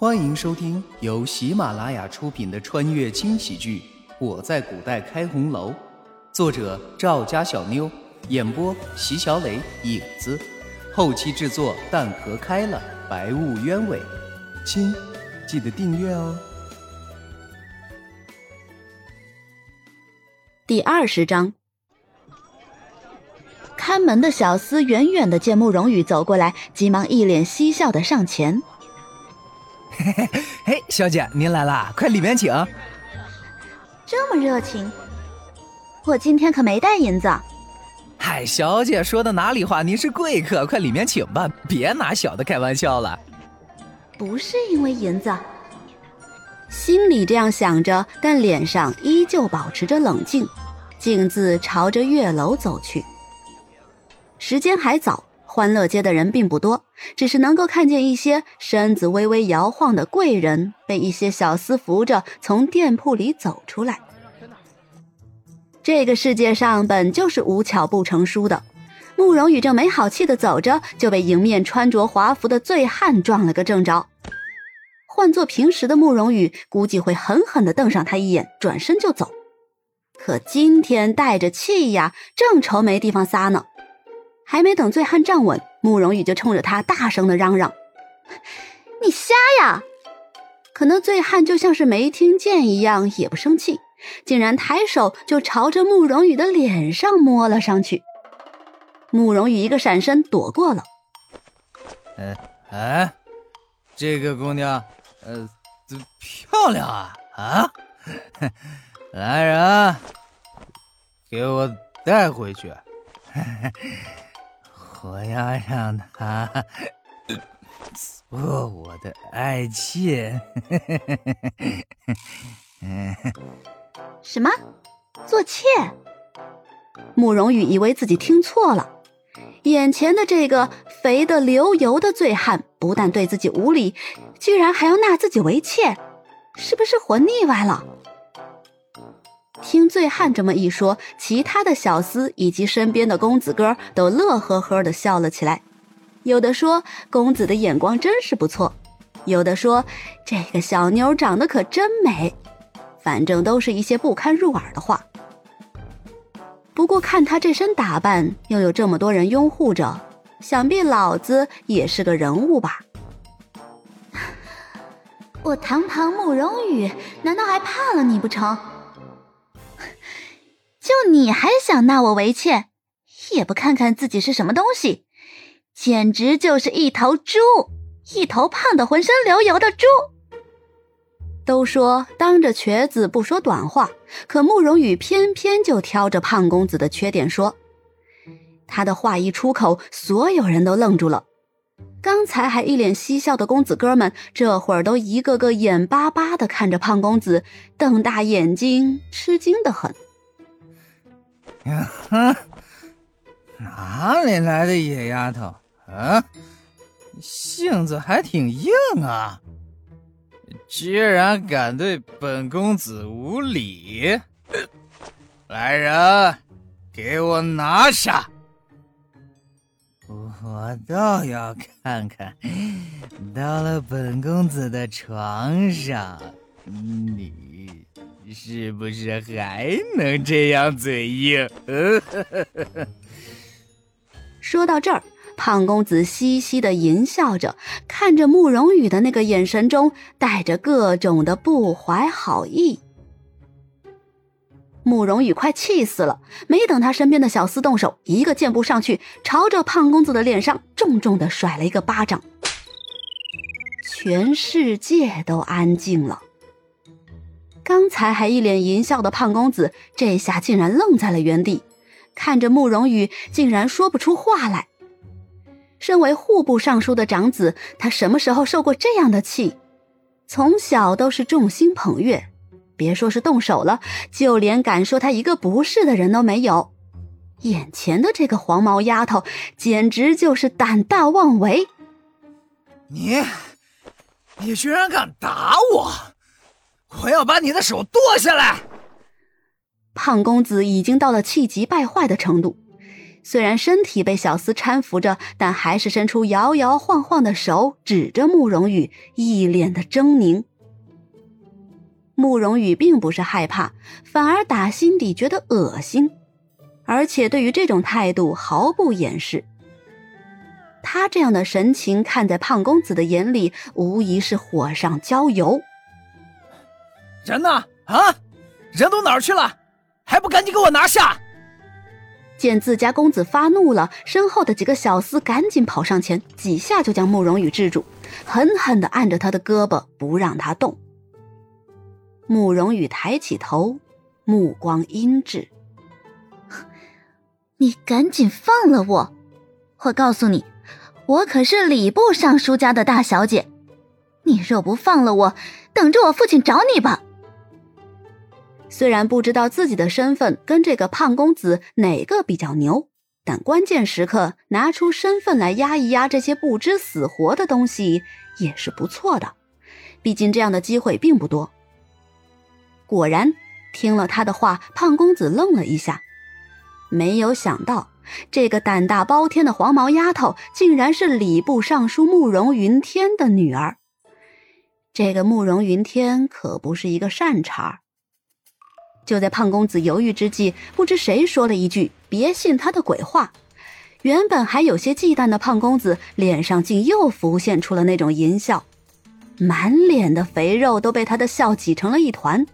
欢迎收听由喜马拉雅出品的穿越轻喜剧《我在古代开红楼》，作者赵家小妞，演播席小磊、影子，后期制作蛋壳开了，白雾鸢尾。亲，记得订阅哦。第二十章，看门的小厮远远的见慕容羽走过来，急忙一脸嬉笑的上前。嘿 嘿嘿，小姐您来啦，快里面请。这么热情，我今天可没带银子。嗨，小姐说的哪里话？您是贵客，快里面请吧，别拿小的开玩笑了。不是因为银子，心里这样想着，但脸上依旧保持着冷静，径自朝着月楼走去。时间还早。欢乐街的人并不多，只是能够看见一些身子微微摇晃的贵人被一些小厮扶着从店铺里走出来。这个世界上本就是无巧不成书的。慕容羽正没好气的走着，就被迎面穿着华服的醉汉撞了个正着。换做平时的慕容羽，估计会狠狠的瞪上他一眼，转身就走。可今天带着气呀，正愁没地方撒呢。还没等醉汉站稳，慕容羽就冲着他大声的嚷嚷：“你瞎呀！”可那醉汉就像是没听见一样，也不生气，竟然抬手就朝着慕容羽的脸上摸了上去。慕容羽一个闪身躲过了。哎哎，这个姑娘，呃，漂亮啊啊！来人，给我带回去。我要让他 做我的爱妾。什么？做妾？慕容羽以为自己听错了，眼前的这个肥得流油的醉汉，不但对自己无礼，居然还要纳自己为妾，是不是活腻歪了？听醉汉这么一说，其他的小厮以及身边的公子哥都乐呵呵的笑了起来。有的说公子的眼光真是不错，有的说这个小妞长得可真美，反正都是一些不堪入耳的话。不过看他这身打扮，又有这么多人拥护着，想必老子也是个人物吧？我堂堂慕容羽，难道还怕了你不成？就你还想纳我为妾，也不看看自己是什么东西，简直就是一头猪，一头胖的浑身流油的猪。都说当着瘸子不说短话，可慕容羽偏偏就挑着胖公子的缺点说。他的话一出口，所有人都愣住了。刚才还一脸嬉笑的公子哥们，这会儿都一个个眼巴巴的看着胖公子，瞪大眼睛，吃惊的很。呀哈！哪里来的野丫头啊？性子还挺硬啊！居然敢对本公子无礼！来人，给我拿下！我倒要看看，到了本公子的床上，你。是不是还能这样嘴硬？说到这儿，胖公子嘻嘻的淫笑着，看着慕容羽的那个眼神中带着各种的不怀好意。慕容羽快气死了，没等他身边的小厮动手，一个箭步上去，朝着胖公子的脸上重重的甩了一个巴掌。全世界都安静了。刚才还一脸淫笑的胖公子，这下竟然愣在了原地，看着慕容羽，竟然说不出话来。身为户部尚书的长子，他什么时候受过这样的气？从小都是众星捧月，别说是动手了，就连敢说他一个不是的人都没有。眼前的这个黄毛丫头，简直就是胆大妄为！你，你居然敢打我！我要把你的手剁下来！胖公子已经到了气急败坏的程度，虽然身体被小厮搀扶着，但还是伸出摇摇晃晃的手，指着慕容羽，一脸的狰狞。慕容羽并不是害怕，反而打心底觉得恶心，而且对于这种态度毫不掩饰。他这样的神情，看在胖公子的眼里，无疑是火上浇油。人呢？啊，人都哪儿去了？还不赶紧给我拿下！见自家公子发怒了，身后的几个小厮赶紧跑上前，几下就将慕容羽制住，狠狠的按着他的胳膊，不让他动。慕容羽抬起头，目光阴鸷：“ 你赶紧放了我！我告诉你，我可是礼部尚书家的大小姐，你若不放了我，等着我父亲找你吧。”虽然不知道自己的身份跟这个胖公子哪个比较牛，但关键时刻拿出身份来压一压这些不知死活的东西也是不错的。毕竟这样的机会并不多。果然，听了他的话，胖公子愣了一下，没有想到这个胆大包天的黄毛丫头竟然是礼部尚书慕容云天的女儿。这个慕容云天可不是一个善茬儿。就在胖公子犹豫之际，不知谁说了一句：“别信他的鬼话。”原本还有些忌惮的胖公子脸上竟又浮现出了那种淫笑，满脸的肥肉都被他的笑挤成了一团。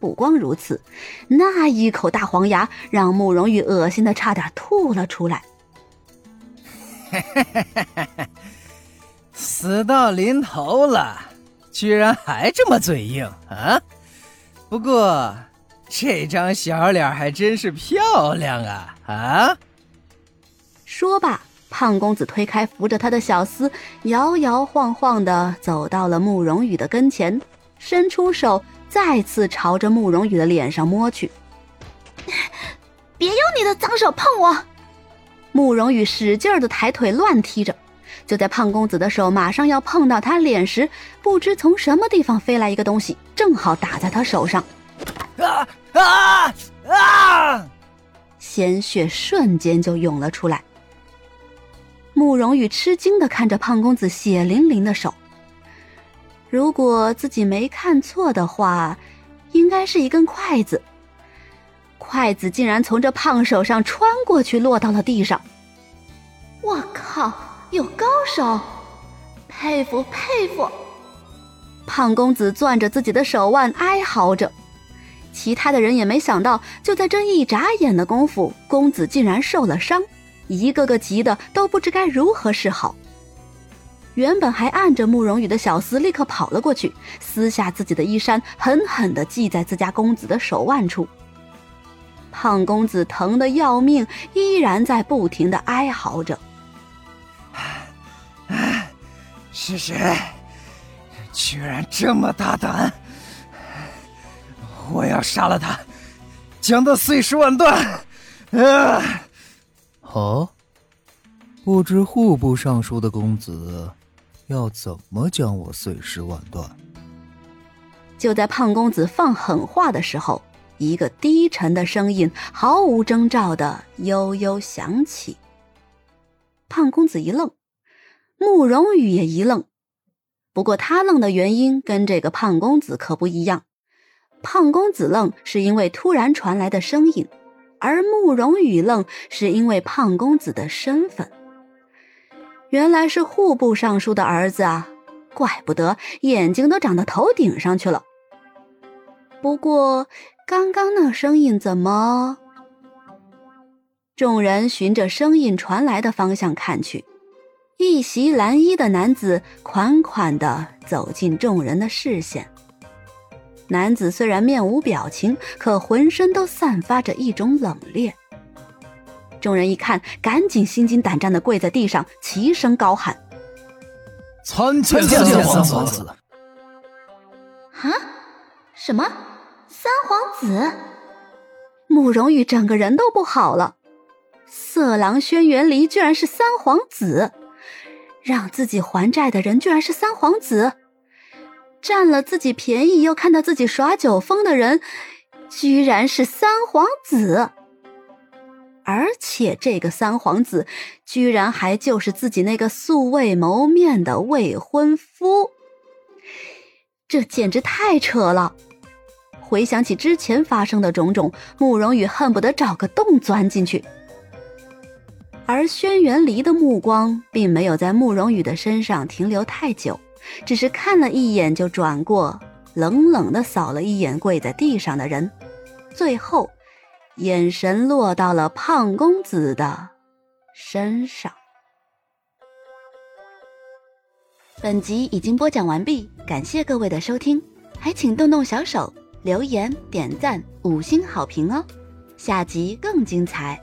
不光如此，那一口大黄牙让慕容羽恶心的差点吐了出来。死到临头了，居然还这么嘴硬啊！不过。这张小脸还真是漂亮啊！啊！说罢，胖公子推开扶着他的小厮，摇摇晃晃的走到了慕容羽的跟前，伸出手，再次朝着慕容羽的脸上摸去。别用你的脏手碰我！慕容羽使劲的抬腿乱踢着，就在胖公子的手马上要碰到他脸时，不知从什么地方飞来一个东西，正好打在他手上。啊啊啊！鲜血瞬间就涌了出来。慕容羽吃惊的看着胖公子血淋淋的手，如果自己没看错的话，应该是一根筷子。筷子竟然从这胖手上穿过去，落到了地上。我靠，有高手，佩服佩服！胖公子攥着自己的手腕，哀嚎着。其他的人也没想到，就在这一眨眼的功夫，公子竟然受了伤，一个个急得都不知该如何是好。原本还按着慕容羽的小厮立刻跑了过去，撕下自己的衣衫，狠狠地系在自家公子的手腕处。胖公子疼得要命，依然在不停地哀嚎着：“是谁？居然这么大胆！”我要杀了他，将他碎尸万段！啊！哦，不知户部尚书的公子要怎么将我碎尸万段？就在胖公子放狠话的时候，一个低沉的声音毫无征兆的悠悠响起。胖公子一愣，慕容羽也一愣，不过他愣的原因跟这个胖公子可不一样。胖公子愣是因为突然传来的声音，而慕容羽愣是因为胖公子的身份。原来是户部尚书的儿子啊，怪不得眼睛都长到头顶上去了。不过刚刚那声音怎么？众人循着声音传来的方向看去，一袭蓝衣的男子款款的走进众人的视线。男子虽然面无表情，可浑身都散发着一种冷冽。众人一看，赶紧心惊胆战的跪在地上，齐声高喊：“参见三皇子！”啊？什么？三皇子？慕容羽整个人都不好了。色狼轩辕离居然是三皇子，让自己还债的人居然是三皇子。占了自己便宜又看到自己耍酒疯的人，居然是三皇子！而且这个三皇子居然还就是自己那个素未谋面的未婚夫，这简直太扯了！回想起之前发生的种种，慕容羽恨不得找个洞钻进去。而轩辕离的目光并没有在慕容羽的身上停留太久，只是看了一眼就转过，冷冷的扫了一眼跪在地上的人，最后。眼神落到了胖公子的身上。本集已经播讲完毕，感谢各位的收听，还请动动小手留言、点赞、五星好评哦！下集更精彩。